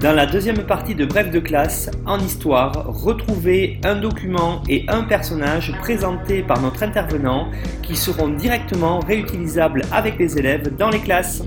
Dans la deuxième partie de Bref de classe, en histoire, retrouvez un document et un personnage présentés par notre intervenant qui seront directement réutilisables avec les élèves dans les classes.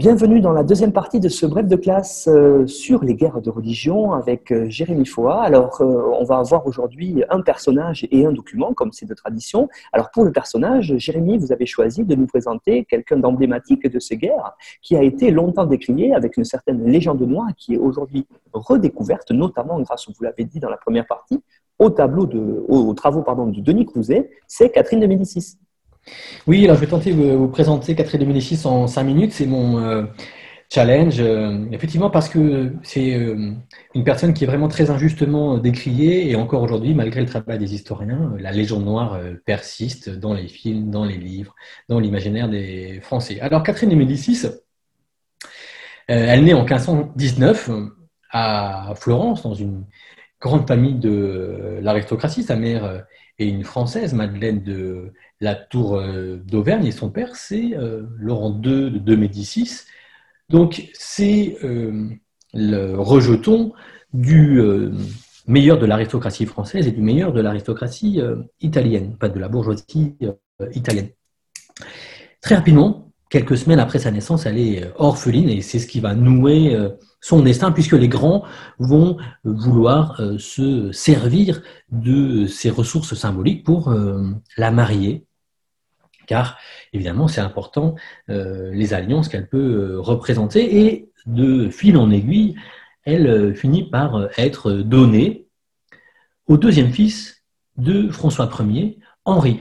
Bienvenue dans la deuxième partie de ce bref de classe euh, sur les guerres de religion avec euh, Jérémy Foa. Alors, euh, on va avoir aujourd'hui un personnage et un document, comme c'est de tradition. Alors, pour le personnage, Jérémy, vous avez choisi de nous présenter quelqu'un d'emblématique de ces guerres, qui a été longtemps décrié avec une certaine légende noire, qui est aujourd'hui redécouverte, notamment grâce, vous l'avez dit dans la première partie, au tableau aux, travaux de Denis Crouzet, c'est Catherine de Médicis. Oui, alors je vais tenter de vous présenter Catherine 2006 en 5 minutes. C'est mon euh, challenge, euh, effectivement, parce que c'est euh, une personne qui est vraiment très injustement décriée et encore aujourd'hui, malgré le travail des historiens, la légende noire persiste dans les films, dans les livres, dans l'imaginaire des Français. Alors, Catherine de Médicis, elle naît en 1519 à Florence, dans une grande famille de l'aristocratie. Sa mère est une Française, Madeleine de la tour euh, d'Auvergne, et son père, c'est euh, Laurent II de Médicis. Donc, c'est euh, le rejeton du meilleur de l'aristocratie française et du meilleur de l'aristocratie italienne, pas de la bourgeoisie italienne. Très rapidement, quelques semaines après sa naissance, elle est orpheline et c'est ce qui va nouer son destin, puisque les grands vont vouloir se servir de ses ressources symboliques pour la marier car évidemment c'est important euh, les alliances qu'elle peut euh, représenter et de fil en aiguille, elle euh, finit par être donnée au deuxième fils de François Ier, Henri.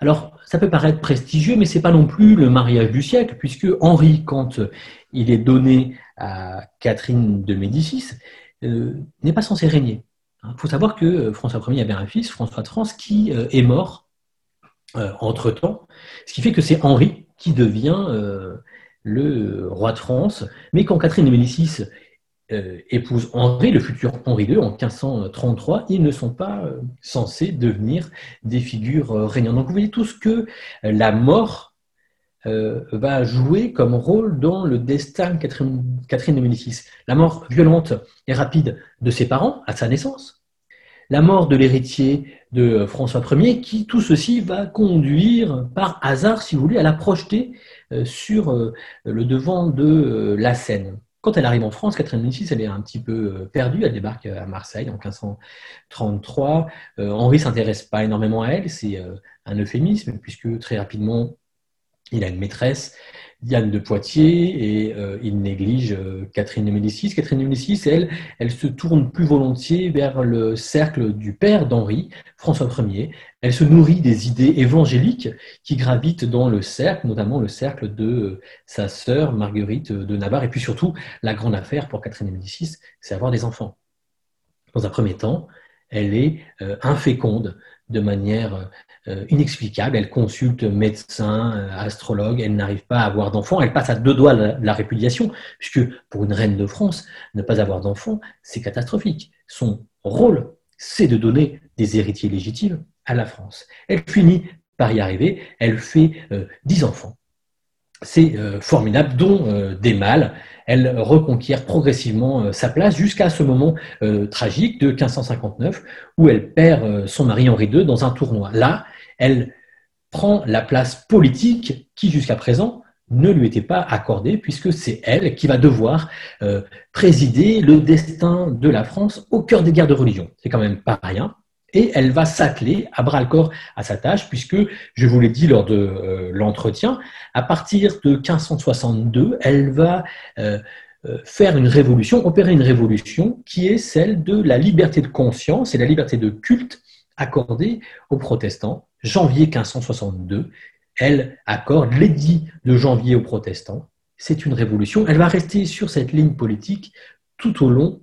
Alors ça peut paraître prestigieux, mais c'est pas non plus le mariage du siècle, puisque Henri, quand il est donné à Catherine de Médicis, n'est pas censé régner. Il faut savoir que François Ier avait un fils, François de France, qui est mort entre-temps, ce qui fait que c'est Henri qui devient euh, le roi de France, mais quand Catherine de Médicis euh, épouse Henri, le futur Henri II, en 1533, ils ne sont pas censés devenir des figures régnantes. Donc vous voyez tout ce que la mort va jouer comme rôle dans le destin de Catherine, Catherine de Médicis. La mort violente et rapide de ses parents à sa naissance, la mort de l'héritier de François Ier, qui tout ceci va conduire par hasard, si vous voulez, à la projeter euh, sur euh, le devant de euh, la Seine. Quand elle arrive en France, Catherine Médicis, elle est un petit peu perdue. Elle débarque à Marseille en 1533. Henri s'intéresse pas énormément à elle. C'est un euphémisme puisque très rapidement, il a une maîtresse Diane de Poitiers et euh, il néglige euh, Catherine de Médicis. Catherine de Médicis, elle, elle se tourne plus volontiers vers le cercle du père d'Henri, François Ier. Elle se nourrit des idées évangéliques qui gravitent dans le cercle, notamment le cercle de euh, sa sœur Marguerite de Navarre. Et puis surtout, la grande affaire pour Catherine de Médicis, c'est avoir des enfants. Dans un premier temps, elle est inféconde de manière euh, inexplicable. Elle consulte médecins, euh, astrologues, elle n'arrive pas à avoir d'enfants. Elle passe à deux doigts la répudiation, puisque pour une reine de France, ne pas avoir d'enfants, c'est catastrophique. Son rôle, c'est de donner des héritiers légitimes à la France. Elle finit par y arriver. Elle fait euh, dix enfants. C'est formidable, dont des mâles elle reconquiert progressivement euh, sa place jusqu'à ce moment euh, tragique de 1559 où elle perd euh, son mari Henri II dans un tournoi. Là, elle prend la place politique qui jusqu'à présent ne lui était pas accordée puisque c'est elle qui va devoir présider le destin de la France au cœur des guerres de religion. C'est quand même pas rien et elle va s'atteler à bras le corps à sa tâche, puisque, je vous l'ai dit lors de euh, l'entretien, à partir de 1562, elle va euh, euh, faire une révolution, opérer une révolution qui est celle de la liberté de conscience et la liberté de culte accordée aux protestants. Janvier 1562, elle accorde l'édit de janvier aux protestants. C'est une révolution. Elle va rester sur cette ligne politique tout au long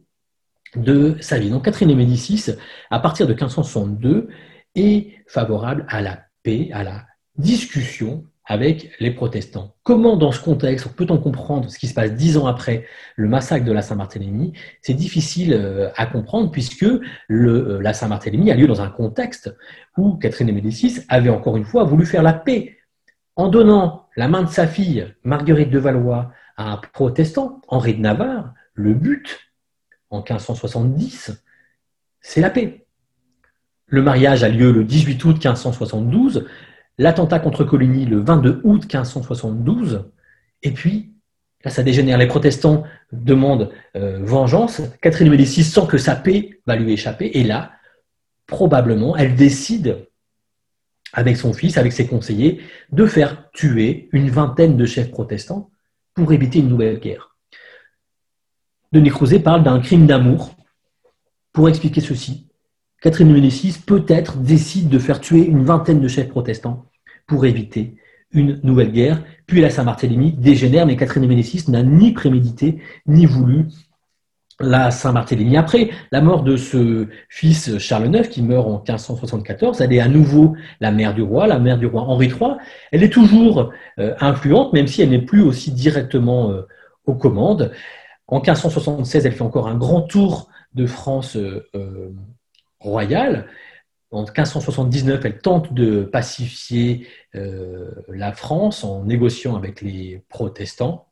de sa vie. Donc Catherine de Médicis, à partir de 1562, est favorable à la paix, à la discussion avec les protestants. Comment, dans ce contexte, peut-on comprendre ce qui se passe dix ans après le massacre de la Saint-Barthélemy? C'est difficile euh, à comprendre puisque euh, la Saint-Barthélemy a lieu dans un contexte où Catherine de Médicis avait encore une fois voulu faire la paix en donnant la main de sa fille, Marguerite de Valois, à un protestant, Henri de Navarre. Le but, en 1570, c'est la paix. Le mariage a lieu le 18 août 1572 l'attentat contre Coligny le 22 août 1572, et puis, là ça dégénère, les protestants demandent euh, vengeance, Catherine de Médicis sent que sa paix va lui échapper, et là, probablement, elle décide, avec son fils, avec ses conseillers, de faire tuer une vingtaine de chefs protestants pour éviter une nouvelle guerre. Denis Crouzet parle d'un crime d'amour pour expliquer ceci. Catherine de Médicis peut-être décide de faire tuer une vingtaine de chefs protestants pour éviter une nouvelle guerre. Puis la Saint-Barthélemy dégénère, mais Catherine de Médicis n'a ni prémédité ni voulu la Saint-Barthélemy. Après la mort de ce fils Charles IX, qui meurt en 1574, elle est à nouveau la mère du roi, la mère du roi Henri III. Elle est toujours euh, influente, même si elle n'est plus aussi directement euh, aux commandes. En 1576, elle fait encore un grand tour de France euh, royale. En 1579, elle tente de pacifier euh, la France en négociant avec les protestants.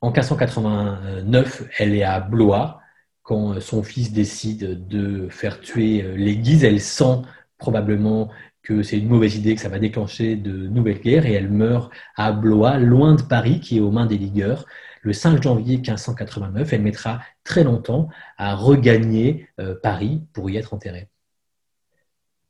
En 1589, elle est à Blois quand son fils décide de faire tuer euh, Guises. Elle sent probablement que c'est une mauvaise idée, que ça va déclencher de nouvelles guerres, et elle meurt à Blois, loin de Paris, qui est aux mains des ligueurs le 5 janvier 1589. Elle mettra très longtemps à regagner euh, Paris pour y être enterrée.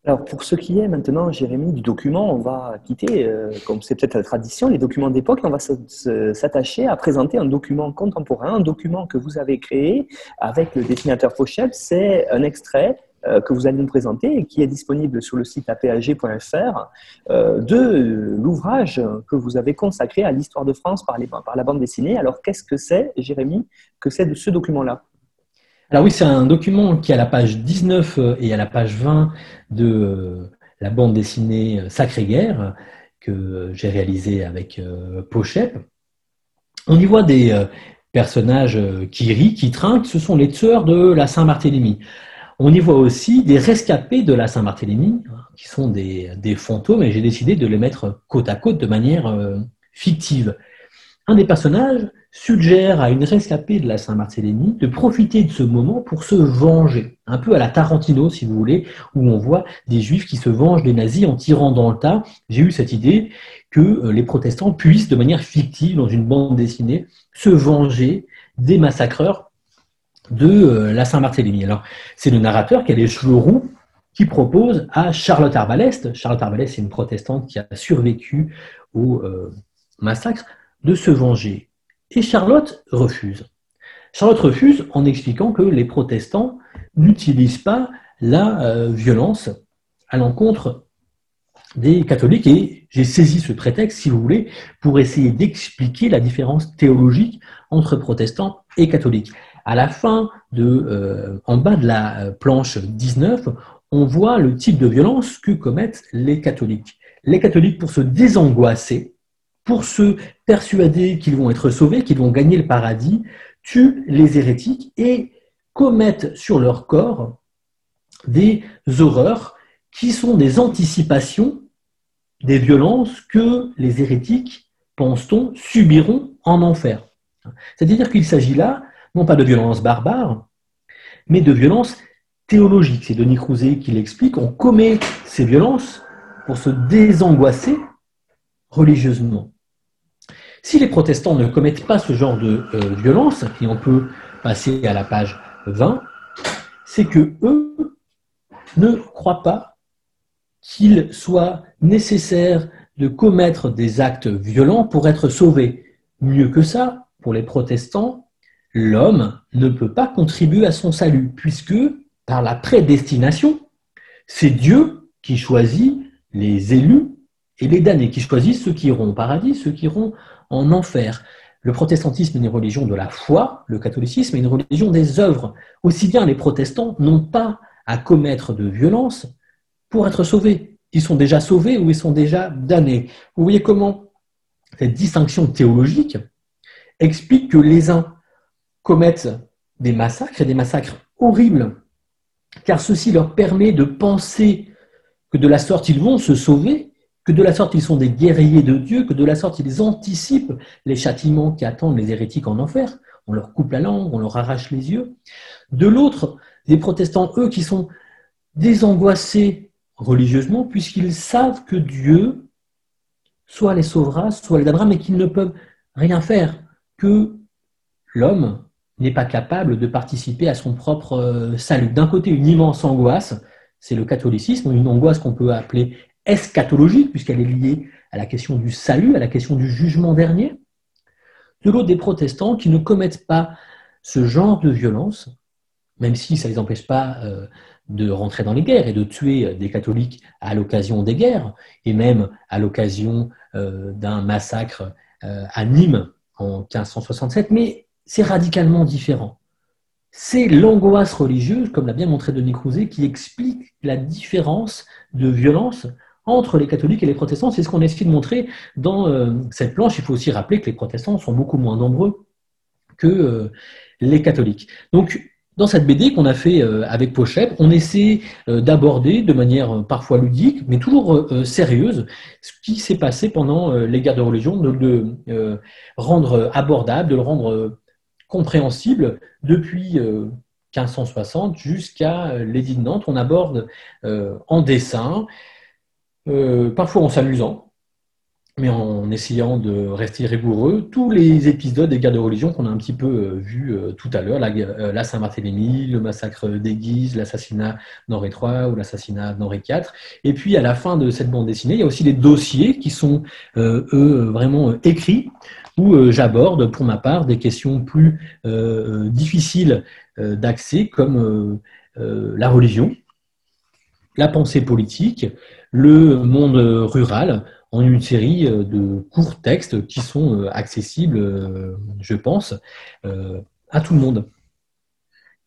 Alors, pour ce qui est maintenant, Jérémy, du document, on va quitter, euh, comme c'est peut-être la tradition, les documents d'époque, on va s'attacher à présenter un document contemporain, un document que vous avez créé avec le dessinateur Pochette. C'est un extrait que vous allez nous présenter et qui est disponible sur le site apag.fr euh, de l'ouvrage que vous avez consacré à l'histoire de France par, la bande dessinée. Alors, qu'est-ce que c'est, Jérémy, que c'est de ce document-là? Alors oui, c'est un document qui est à la page 19 euh, et à la page 20 de euh, la bande dessinée euh, Sacrée Guerre que j'ai réalisée avec Pochette. On y voit des personnages qui rient, qui trinquent, ce sont les tueurs de la Saint-Barthélemy. On y voit aussi des rescapés de la Saint-Barthélemy, hein, qui sont des, fantômes, et j'ai décidé de les mettre côte à côte de manière fictive. Un des personnages suggère à une rescapée de la Saint-Barthélemy de profiter de ce moment pour se venger, un peu à la Tarantino si vous voulez, où on voit des juifs qui se vengent des nazis en tirant dans le tas. J'ai eu cette idée que euh, les protestants puissent, de manière fictive, dans une bande dessinée, se venger des massacreurs de euh, la Saint-Barthélemy. Alors, c'est le narrateur, qui est Chleroux, qui propose à Charlotte Arbalest, Charlotte Arbalest c'est une protestante qui a survécu au euh, massacre, de se venger. Et Charlotte refuse. Charlotte refuse en expliquant que les protestants n'utilisent pas la euh, violence à l'encontre des catholiques. Et j'ai saisi ce prétexte, si vous voulez, pour essayer d'expliquer la différence théologique entre protestants et catholiques. À la fin de, euh, en bas de la euh, planche 19, on voit le type de violence que commettent les catholiques. Les catholiques, pour se désangoisser, pour se persuader qu'ils vont être sauvés, qu'ils vont gagner le paradis, tuent les hérétiques et commettent sur leur corps des horreurs qui sont des anticipations des violences que les hérétiques, pense-t-on, subiront en enfer. C'est-à-dire qu'il s'agit là, non pas de violences barbares, mais de violences théologiques. C'est Denis Crouzet qui l'explique. On commet ces violences pour se désangoisser religieusement. Si les protestants ne commettent pas ce genre de euh, violence, et on peut passer à la page 20, c'est que eux ne croient pas qu'il soit nécessaire de commettre des actes violents pour être sauvé. Mieux que ça, pour les protestants, l'homme ne peut pas contribuer à son salut, puisque par la prédestination, c'est Dieu qui choisit les élus et les damnés, qui choisissent ceux qui iront au paradis, ceux qui iront en enfer. Le protestantisme est une religion de la foi, le catholicisme est une religion des œuvres. Aussi bien les protestants n'ont pas à commettre de violence pour être sauvés. Ils sont déjà sauvés ou ils sont déjà damnés. Vous voyez comment cette distinction théologique explique que les uns commettent des massacres et des massacres horribles, car ceci leur permet de penser que de la sorte ils vont se sauver, que de la sorte ils sont des guerriers de Dieu, que de la sorte ils anticipent les châtiments qui attendent les hérétiques en enfer. On leur coupe la langue, on leur arrache les yeux. De l'autre, les protestants, eux, qui sont désangoissés religieusement, puisqu'ils savent que Dieu soit les sauvera, soit les damnera, mais qu'ils ne peuvent rien faire, que l'homme n'est pas capable de participer à son propre euh, salut. D'un côté, une immense angoisse, c'est le catholicisme, une angoisse qu'on peut appeler eschatologique, puisqu'elle est liée à la question du salut, à la question du jugement dernier. De l'autre, des protestants qui ne commettent pas ce genre de violence, même si ça ne les empêche pas euh, de rentrer dans les guerres et de tuer des catholiques à l'occasion des guerres, et même à l'occasion euh, d'un massacre à Nîmes en 1567, mais c'est radicalement différent. C'est l'angoisse religieuse, comme l'a bien montré Denis Crouzet, qui explique la différence de violence entre les catholiques et les protestants. C'est ce qu'on essaie de montrer dans euh, cette planche. Il faut aussi rappeler que les protestants sont beaucoup moins nombreux que euh, les catholiques. Donc, dans cette BD qu'on a fait euh, avec Pochette, on essaie d'aborder de manière parfois ludique, mais toujours sérieuse, ce qui s'est passé pendant les guerres de religion, de rendre abordable, de le rendre compréhensible depuis 1560 jusqu'à l'édit de Nantes. On aborde en dessin, parfois en s'amusant, mais en essayant de rester rigoureux, tous les épisodes des guerres de religion qu'on a un petit peu euh, vus euh, tout à l'heure, la, euh, la Saint-Barthélemy, le massacre des Guises, l'assassinat d'Henri III ou l'assassinat d'Henri IV. Et puis à la fin de cette bande dessinée, il y a aussi des dossiers qui sont, eux, vraiment écrits, où j'aborde pour ma part des questions plus difficiles d'accès, comme la religion, la pensée politique, le monde rural, en une série euh, de courts textes qui sont euh, accessibles, euh, je pense, à tout le monde.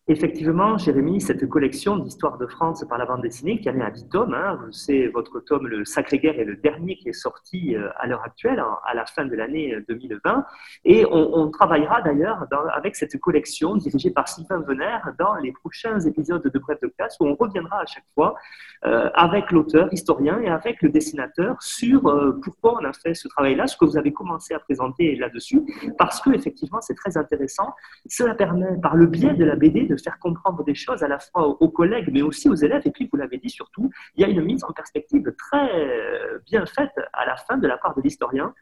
Effectivement, Jérémy, cette collection d'histoire de France par la bande dessinée, qui en est à 10 tomes, hein, c'est votre tome Le Sacré Guerre est le dernier qui est sorti euh, à l'heure actuelle, à la fin de l'année 2020. Euh, Et on, travaillera d'ailleurs avec cette collection dirigée par Sylvain Venner dans les prochains épisodes de Bref de classe, où on reviendra à chaque fois euh, avec l'auteur, historien et avec le dessinateur sur pourquoi on a fait ce travail-là, ce que vous avez commencé à présenter là-dessus, parce que effectivement c'est très intéressant. Cela permet, par le biais de la BD, de faire comprendre des choses à la fois aux collègues, mais aussi aux élèves. Et puis, vous l'avez dit surtout, il y a une mise en perspective très euh, bien faite à la fin de la part de l'historien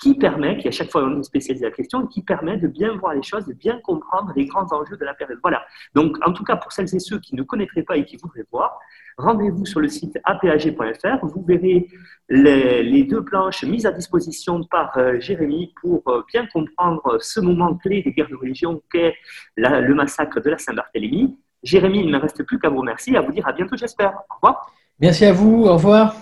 qui permet, qui à chaque fois on spécialise la question, qui permet de bien voir les choses, de bien comprendre les grands enjeux de la période. Voilà. Donc, en tout cas, pour celles et ceux qui ne connaîtraient pas et qui voudraient voir, rendez-vous sur le site apag.fr. Vous verrez les, deux planches mises à disposition par euh, Jérémy pour euh, bien comprendre ce moment clé des guerres de religion qu'est le massacre de la Saint-Barthélemy. Jérémy, il ne me reste plus qu'à vous remercier et à vous dire à bientôt, j'espère. Au revoir. Merci à vous. Au revoir.